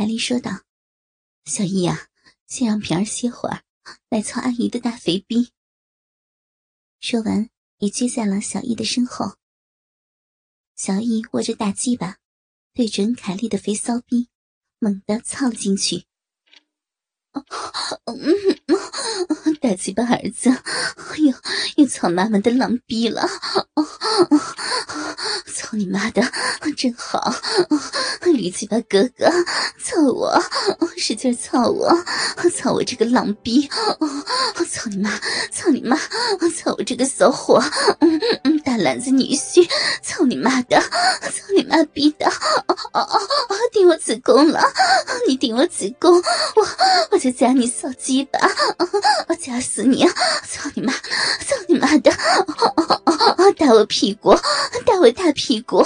凯丽说道：“小易呀，先让平儿歇会儿，来操阿姨的大肥逼。”说完，也追在了小易的身后。小易握着大鸡巴，对准凯丽的肥骚逼，猛地操了进去。大鸡巴儿子，又又操妈妈的狼逼了！操你妈的，真好！驴鸡巴哥哥，操我，使劲操我，操我这个狼逼！操你妈，操你妈，操我这个骚货！大篮子女婿，操你妈的，操你妈逼的！哦哦哦顶我子宫了，你顶我子宫，我我就夹你骚鸡巴，我夹死你！操你妈，操你妈的！打我屁股，打我大屁股，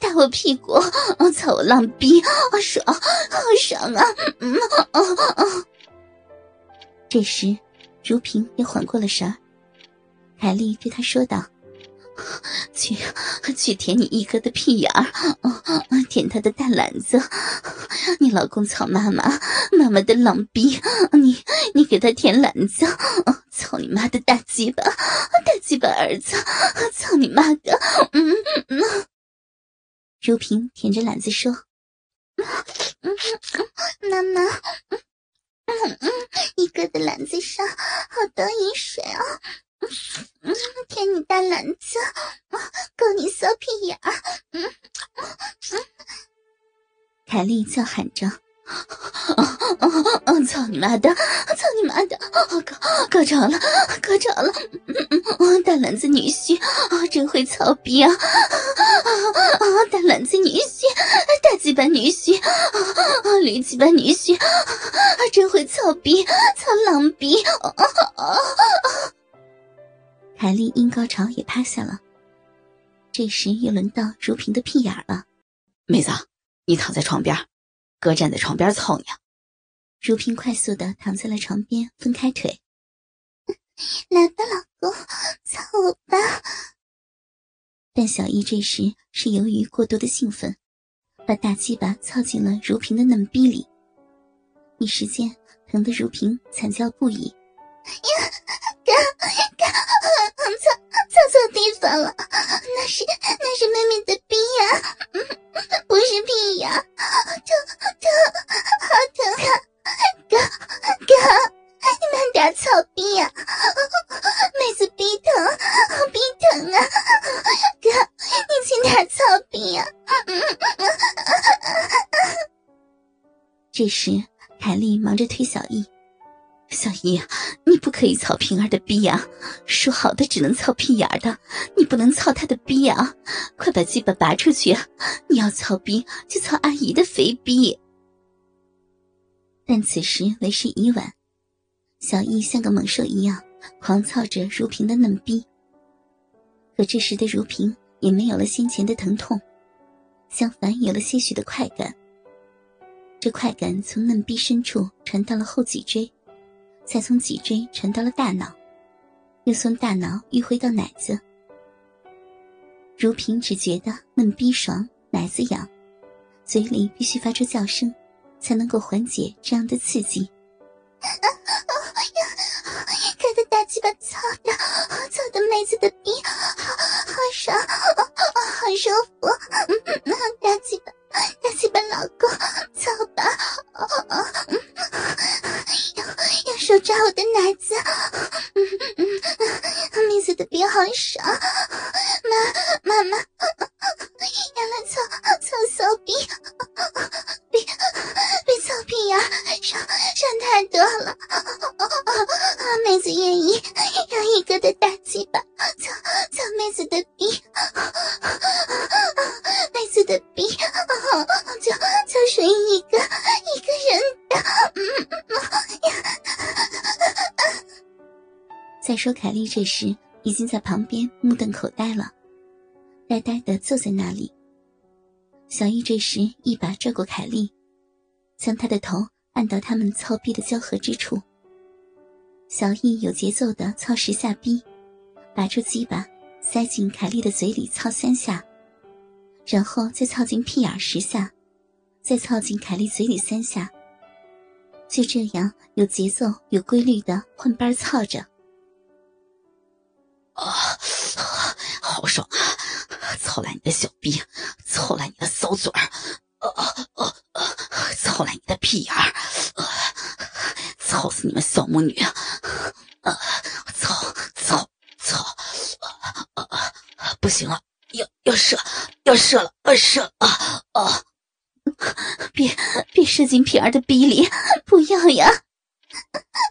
打我屁股！我操我浪逼，好爽，好爽啊！嗯这时，如萍也缓过了神儿，凯丽对她说道。去，去舔你一哥的屁眼儿，哦 舔他的大篮子。你老公操妈妈，妈妈的狼逼，你你给他舔篮子。哦操你妈的大鸡巴，大鸡巴儿子，操你妈的！嗯嗯。如萍舔着篮子说：“妈妈，嗯嗯，一哥的篮子上好多饮水啊。”嗯，舔你大篮子，够你骚屁眼儿，嗯嗯，凯丽叫喊着：“操你妈的，操你妈的，高高潮了，高潮了！大篮子女婿，真会操逼啊！大篮子女婿，大鸡巴女婿，驴鸡巴女婿，真会操逼，操狼逼！”凯丽因高潮也趴下了。这时又轮到如萍的屁眼了。妹子，你躺在床边，哥站在床边操你。如萍快速的躺在了床边，分开腿。来吧，老公，操我吧。但小易这时是由于过度的兴奋，把大鸡巴操进了如萍的嫩逼里，一时间疼得如萍惨叫不已。呀，哥哥，操操错地方了，那是那是妹妹的逼呀，不是屁呀，疼疼好疼啊！哥哥，你慢点操逼呀，妹子逼疼，逼疼啊！哥，你轻点操逼呀！这时，凯莉忙着推小易。小姨，你不可以操平儿的逼呀！说好的只能操屁眼的，你不能操她的逼呀！快把鸡巴拔出去！你要操逼就操阿姨的肥逼。但此时为时已晚，小易像个猛兽一样狂操着如萍的嫩逼。可这时的如萍也没有了先前的疼痛，相反有了些许的快感。这快感从嫩逼深处传到了后脊椎。才从脊椎传到了大脑，又从大脑迂回到奶子。如萍只觉得嫩逼爽，奶子痒，嘴里必须发出叫声，才能够缓解这样的刺激。啊啊呀他的大鸡巴操的，操的妹子的再说，凯莉这时已经在旁边目瞪口呆了，呆呆的坐在那里。小易这时一把拽过凯莉，将她的头按到他们操逼的交合之处。小易有节奏的操十下逼，拔出鸡巴塞进凯莉的嘴里操三下，然后再操进屁眼十下，再操进凯莉嘴里三下。就这样有节奏、有规律的换班操着。啊，好爽啊！操烂你的小逼，操烂你的骚嘴儿，啊啊啊！操烂你的屁眼儿，操死你们小母女！啊，操操操！啊啊！不行了，要要射，要射了，要射啊啊！别别射进平儿的逼里，不要呀！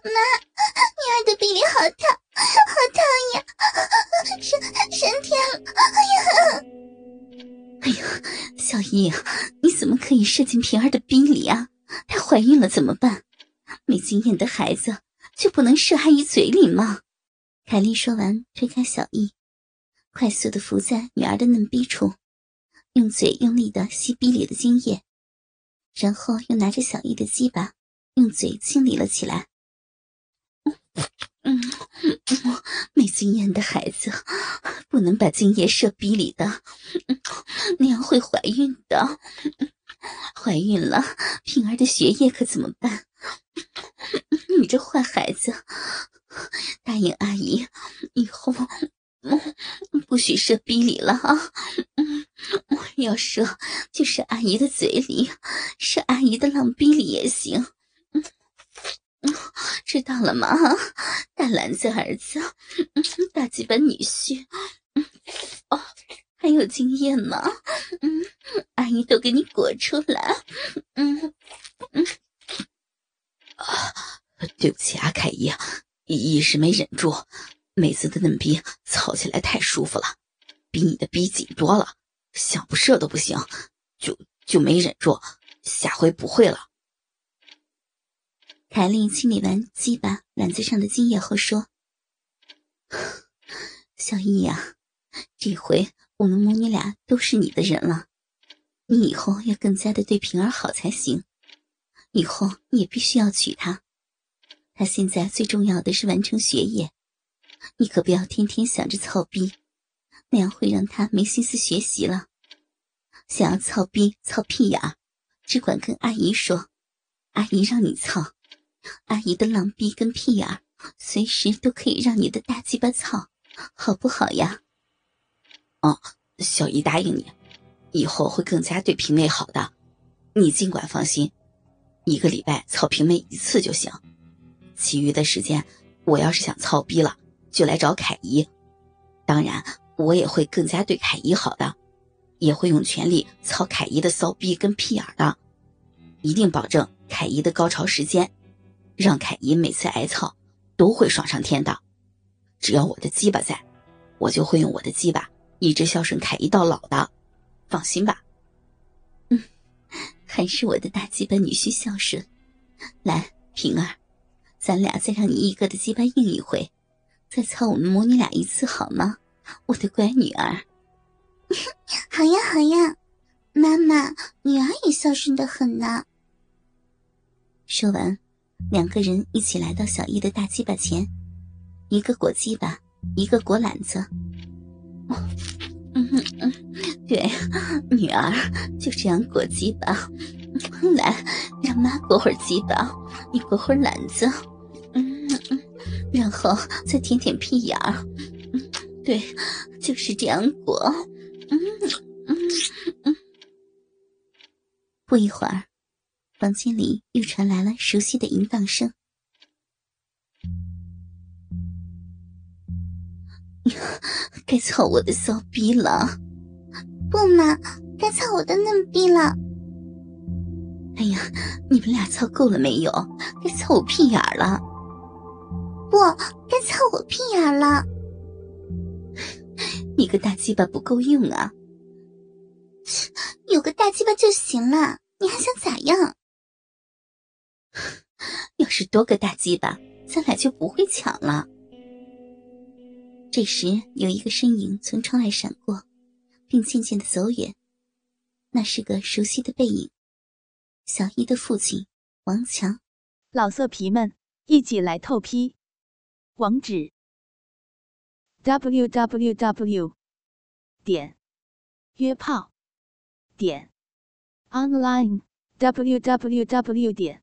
妈，女儿的逼里好烫，好烫呀！升升天了！哎呀！哎呀，小易，你怎么可以射进平儿的逼里啊？她怀孕了怎么办？没经验的孩子就不能射阿姨嘴里吗？凯莉说完，推开小易，快速的伏在女儿的嫩逼处，用嘴用力的吸逼里的精液，然后又拿着小易的鸡巴，用嘴清理了起来。嗯，没经验的孩子不能把精液射逼里的，那样会怀孕的。怀孕了，平儿的学业可怎么办？你这坏孩子，答应阿姨，以后不许射逼里了啊！要射就射阿姨的嘴里，射阿姨的浪逼里也行。知道了吗，大篮子儿子，大鸡巴女婿，哦，还有经验吗？嗯，阿姨都给你裹出来。嗯嗯，啊，对不起啊，凯姨，一时没忍住，妹子的嫩逼操起来太舒服了，比你的逼紧多了，想不射都不行，就就没忍住，下回不会了。凯莉清理完鸡巴卵子上的精液后说：“小易呀，这回我们母女俩都是你的人了，你以后要更加的对平儿好才行。以后你也必须要娶她，她现在最重要的是完成学业，你可不要天天想着操逼，那样会让她没心思学习了。想要操逼操屁眼，只管跟阿姨说，阿姨让你操。”阿姨的浪逼跟屁眼，随时都可以让你的大鸡巴操，好不好呀？哦，小姨答应你，以后会更加对平妹好的。你尽管放心，一个礼拜操平妹一次就行，其余的时间，我要是想操逼了，就来找凯姨。当然，我也会更加对凯姨好的，也会用全力操凯姨的骚逼跟屁眼的，一定保证凯姨的高潮时间。让凯姨每次挨操都会爽上天的，只要我的鸡巴在，我就会用我的鸡巴一直孝顺凯姨到老的，放心吧。嗯，还是我的大鸡巴女婿孝顺。来，平儿，咱俩再让你一哥的鸡巴硬一回，再操我们母女俩一次好吗？我的乖女儿。好呀，好呀，妈妈，女儿也孝顺的很呢。说完。两个人一起来到小易的大鸡巴前，一个裹鸡巴，一个裹篮子。嗯嗯，对，女儿就这样裹鸡巴。来，让妈裹会儿鸡巴，你裹会儿篮子。嗯嗯，然后再舔舔屁眼儿。嗯，对，就是这样裹。嗯嗯嗯。不一会儿。房间里又传来了熟悉的淫荡声。该操我的骚逼了！不嘛，该操我的嫩逼了！哎呀，你们俩操够了没有？该操我屁眼了！不该操我屁眼了！你个大鸡巴不够用啊！有个大鸡巴就行了。你还想咋样？要是多个大鸡巴，咱俩就不会抢了。这时，有一个身影从窗外闪过，并渐渐的走远。那是个熟悉的背影，小一的父亲王强。老色皮们，一起来透批！网址：w w w. 点约炮点 online w w w. 点